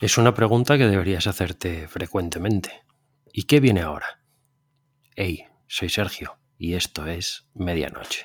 Es una pregunta que deberías hacerte frecuentemente. ¿Y qué viene ahora? Hey, soy Sergio y esto es Medianoche.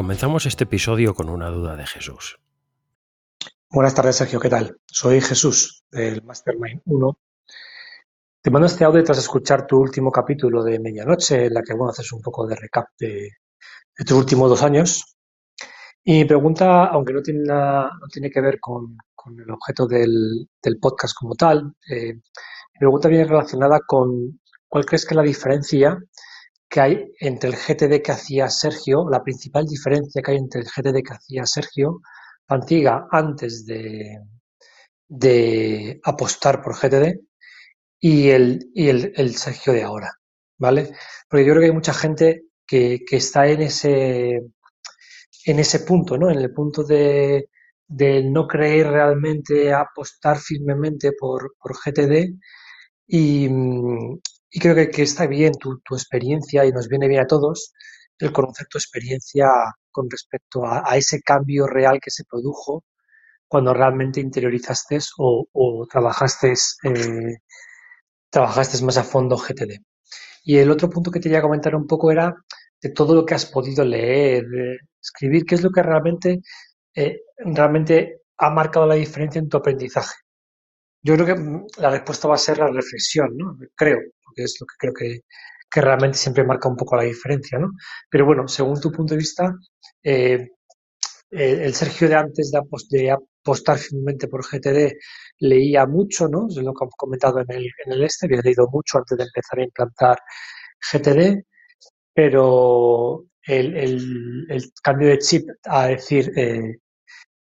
Comenzamos este episodio con una duda de Jesús. Buenas tardes, Sergio. ¿Qué tal? Soy Jesús, del Mastermind 1. Te mando este audio tras escuchar tu último capítulo de Medianoche, en la que bueno, haces un poco de recap de, tus últimos dos años. Y mi pregunta, aunque no tiene, tiene que ver con, el objeto del, podcast como tal, eh, mi pregunta viene relacionada con cuál crees que es la diferencia que hay entre el GTD que hacía Sergio, la principal diferencia que hay entre el GTD que hacía Sergio Pantiga antes de, de apostar por GTD y el, y el, Sergio de ahora, ¿vale? Porque yo creo que hay mucha gente que, que está en ese, en ese punto, ¿no? En el punto de, de no creer realmente, apostar firmemente por, por GTD y, y creo que, está bien tu, experiencia y nos viene bien a todos el concepto experiencia con respecto a, ese cambio real que se produjo cuando realmente interiorizaste o, o trabajaste, eh, trabajaste más a fondo GTD. Y el otro punto que te quería comentar un poco era de todo lo que has podido leer, escribir, qué es lo que realmente, eh, realmente ha marcado la diferencia en tu aprendizaje. Yo creo que mm, la respuesta va a ser la reflexión, ¿no? Creo, porque es lo que creo que, realmente siempre marca un poco la diferencia, ¿no? Pero bueno, según tu punto de vista, eh, el Sergio de antes de, apostar firmemente por GTD leía mucho, ¿no? Es lo que he comentado en el, en el este, había leído mucho antes de empezar a implantar GTD, pero el, cambio de chip a decir eh,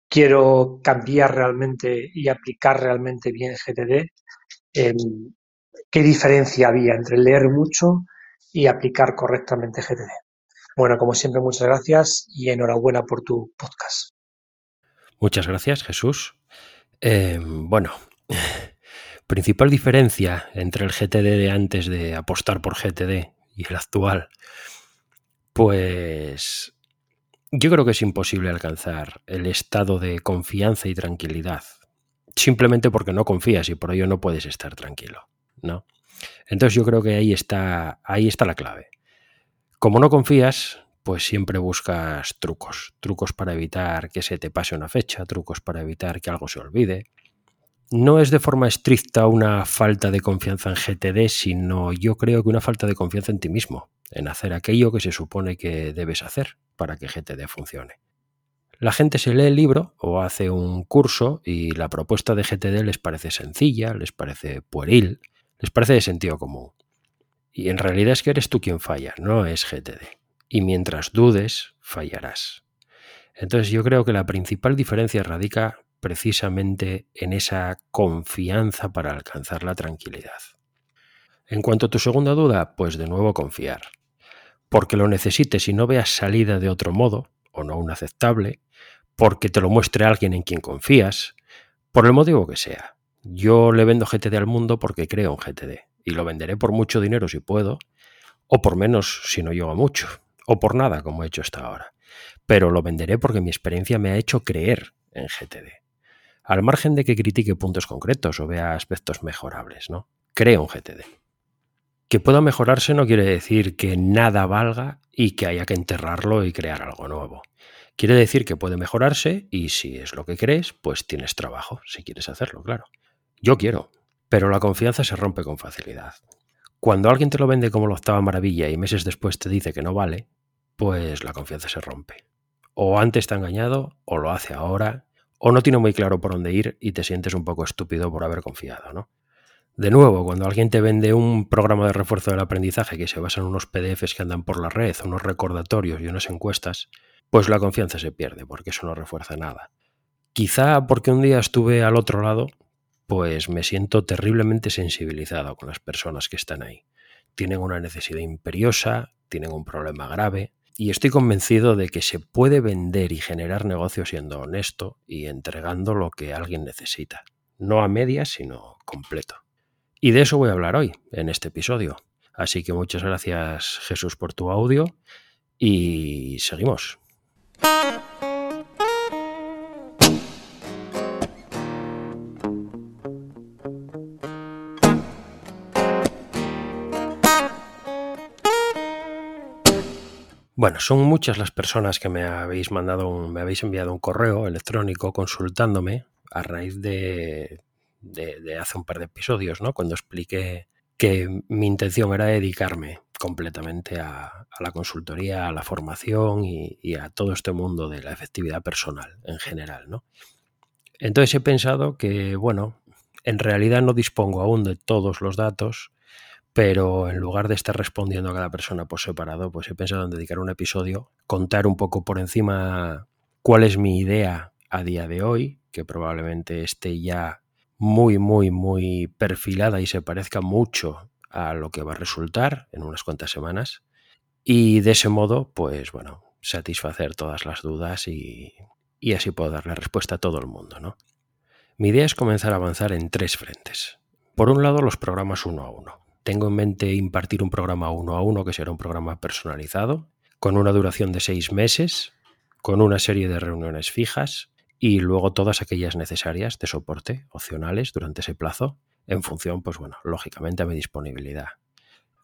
quiero cambiar realmente y aplicar realmente bien GTD, em, ¿qué diferencia había entre leer mucho y aplicar correctamente GTD? Bueno, como siempre, muchas gracias y enhorabuena por tu podcast. Muchas gracias, Jesús. Em, bueno, principal diferencia entre el GTD de antes de apostar por GTD y el actual, pues yo creo que es imposible alcanzar el estado de confianza y tranquilidad, simplemente porque no confías y por ello no puedes estar tranquilo, Entonces yo creo que ahí está, ahí está la clave. Como no confías, pues siempre buscas trucos, trucos para evitar que se te pase una fecha, trucos para evitar que algo se olvide. No es de forma estricta una falta de confianza en GTD, sino yo creo que una falta de confianza en ti mismo, en hacer aquello que se supone que debes hacer para que GTD funcione. La gente se lee el libro o hace un curso y la propuesta de GTD les parece sencilla, les parece pueril, les parece de sentido común. Y en realidad es que eres tú quien falla, no es GTD. Y mientras dudes, fallarás. Entonces yo creo que la principal diferencia radica precisamente en esa confianza para alcanzar la tranquilidad. En cuanto a tu segunda duda, pues de nuevo confiar porque lo necesites y no veas salida de otro modo, o no un aceptable, porque te lo muestre alguien en quien confías, por el motivo que sea. Yo le vendo GTD al mundo porque creo en GTD y lo venderé por mucho dinero si puedo, o por menos si no llego mucho, o por nada como he hecho hasta ahora. Pero lo venderé porque mi experiencia me ha hecho creer en GTD. Al margen de que critique puntos concretos o vea aspectos mejorables, ¿no? Creo en GTD. Que pueda mejorarse no quiere decir que nada valga y que haya que enterrarlo y crear algo nuevo. Quiere decir que puede mejorarse y si es lo que crees, pues tienes trabajo, si quieres hacerlo, claro. Yo quiero, pero la confianza se rompe con facilidad. Cuando alguien te lo vende como lo octava maravilla y meses después te dice que no vale, pues la confianza se rompe. O antes te ha engañado, o lo hace ahora, o no tiene muy claro por dónde ir y te sientes un poco estúpido por haber confiado, ¿no? De nuevo, cuando alguien te vende un programa de refuerzo del aprendizaje que se basa en unos PDFs que andan por la red, unos recordatorios y unas encuestas, pues la confianza se pierde, porque eso no refuerza nada. Quizá porque un día estuve al otro lado, pues me siento terriblemente sensibilizado con las personas que están ahí. Tienen una necesidad imperiosa, tienen un problema grave, y estoy convencido de que se puede vender y generar negocio siendo honesto y entregando lo que alguien necesita. No a medias, sino completo. Y de eso voy a hablar hoy, en este episodio. Así que muchas gracias Jesús por tu audio y seguimos. Bueno, son muchas las personas que me habéis mandado, me habéis enviado un correo electrónico consultándome a raíz de, hace un par de episodios, ¿no? Cuando expliqué que mi intención era dedicarme completamente a, la consultoría, a la formación y, y, a todo este mundo de la efectividad personal en general, ¿no? Entonces he pensado que, bueno, en realidad no dispongo aún de todos los datos pero en lugar de estar respondiendo a cada persona por separado, pues he pensado en dedicar un episodio, contar un poco por encima cuál es mi idea a día de hoy, que probablemente esté ya muy, muy, muy perfilada y se parezca mucho a lo que va a resultar en unas cuantas semanas. Y de ese modo, pues bueno, satisfacer todas las dudas y, así puedo darle respuesta a todo el mundo, ¿no? Mi idea es comenzar a avanzar en tres frentes. Por un lado, los programas uno a uno. Tengo en mente impartir un programa uno a uno, que será un programa personalizado, con una duración de seis meses, con una serie de reuniones fijas y luego todas aquellas necesarias de soporte opcionales durante ese plazo, en función, pues bueno, lógicamente a mi disponibilidad.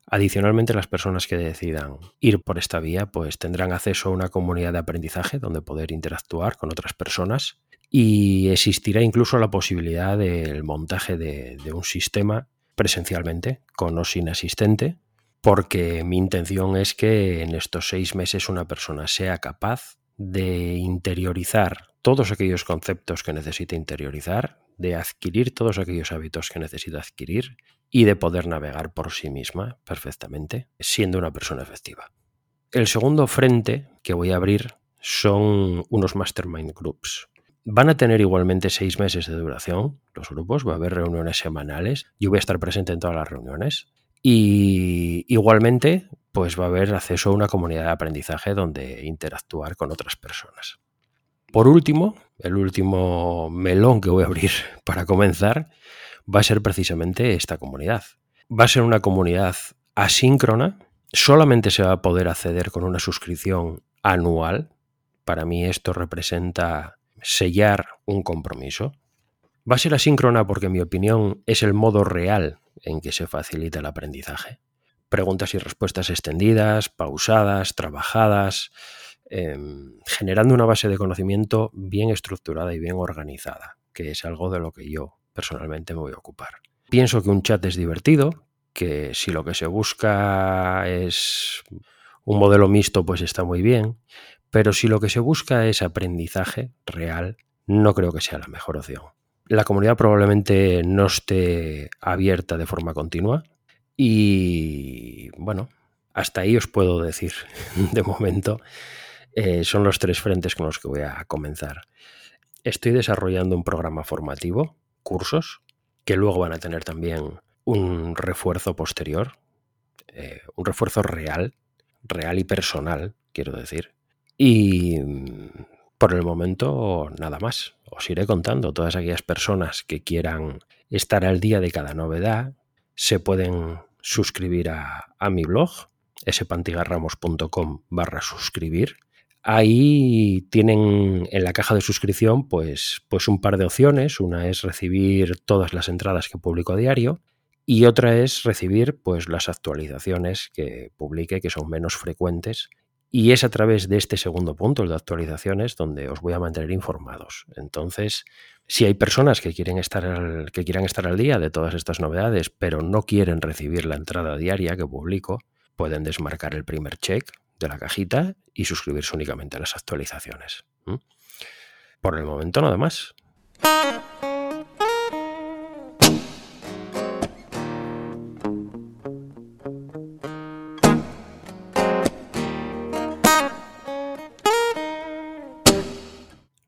Adicionalmente, las personas que decidan ir por esta vía, pues tendrán acceso a una comunidad de aprendizaje donde poder interactuar con otras personas y existirá incluso la posibilidad del montaje de, de un sistema presencialmente, con o sin asistente, porque mi intención es que en estos seis meses una persona sea capaz de interiorizar todos aquellos conceptos que necesita interiorizar, de adquirir todos aquellos hábitos que necesita adquirir y de poder navegar por sí misma perfectamente, siendo una persona efectiva. El segundo frente que voy a abrir son unos mastermind groups. Van a tener igualmente seis meses de duración los grupos, va a haber reuniones semanales, yo voy a estar presente en todas las reuniones y igualmente pues va a haber acceso a una comunidad de aprendizaje donde interactuar con otras personas. Por último, el último melón que voy a abrir para comenzar va a ser precisamente esta comunidad. Va a ser una comunidad asíncrona, solamente se va a poder acceder con una suscripción anual. Para mí esto representa sellar un compromiso. Va a ser asíncrona porque, en mi opinión, es el modo real en que se facilita el aprendizaje. Preguntas y respuestas extendidas, pausadas, trabajadas, em, generando una base de conocimiento bien estructurada y bien organizada, que es algo de lo que yo personalmente me voy a ocupar. Pienso que un chat es divertido, que si lo que se busca es un modelo mixto, pues está muy bien, pero si lo que se busca es aprendizaje real, no creo que sea la mejor opción. La comunidad probablemente no esté abierta de forma continua y bueno, hasta ahí os puedo decir de momento. Eh, son los tres frentes con los que voy a comenzar. Estoy desarrollando un programa formativo, cursos, que luego van a tener también un refuerzo posterior, eh, un refuerzo real, real y personal, quiero decir, y mm, por el momento nada más. Os iré contando. Todas aquellas personas que quieran estar al día de cada novedad se pueden suscribir a, mi blog, espantigarramos.com barra suscribir. Ahí tienen en la caja de suscripción pues, pues un par de opciones. Una es recibir todas las entradas que publico a diario y otra es recibir pues, las actualizaciones que publique, que son menos frecuentes y es a través de este segundo punto, el de actualizaciones, donde os voy a mantener informados. Entonces, si hay personas que, quieren estar al, que quieran estar al día de todas estas novedades, pero no quieren recibir la entrada diaria que publico, pueden desmarcar el primer check de la cajita y suscribirse únicamente a las actualizaciones. Por el momento nada más.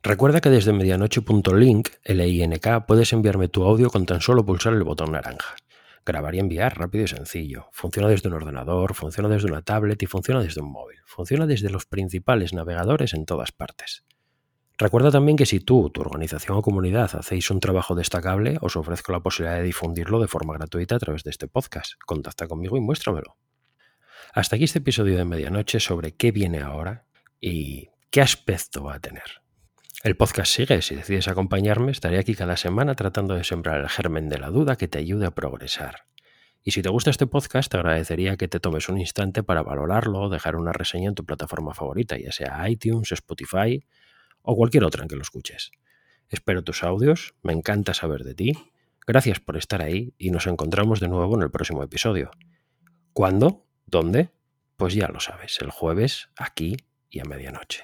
Recuerda que desde medianoche.link, L-I-N-K, puedes enviarme tu audio con tan solo pulsar el botón naranja. Grabar y enviar rápido y sencillo. Funciona desde un ordenador, funciona desde una tablet y funciona desde un móvil. Funciona desde los principales navegadores en todas partes. Recuerda también que si tú, tu organización o comunidad hacéis un trabajo destacable, os ofrezco la posibilidad de difundirlo de forma gratuita a través de este podcast. Contacta conmigo y muéstramelo. Hasta aquí este episodio de Medianoche sobre qué viene ahora y qué aspecto va a tener. El podcast sigue, si decides acompañarme, estaré aquí cada semana tratando de sembrar el germen de la duda que te ayude a progresar. Y si te gusta este podcast, te agradecería que te tomes un instante para valorarlo o dejar una reseña en tu plataforma favorita, ya sea iTunes, Spotify o cualquier otra en que lo escuches. Espero tus audios, me encanta saber de ti. Gracias por estar ahí y nos encontramos de nuevo en el próximo episodio. ¿Cuándo? ¿Dónde? Pues ya lo sabes, el jueves, aquí y a medianoche.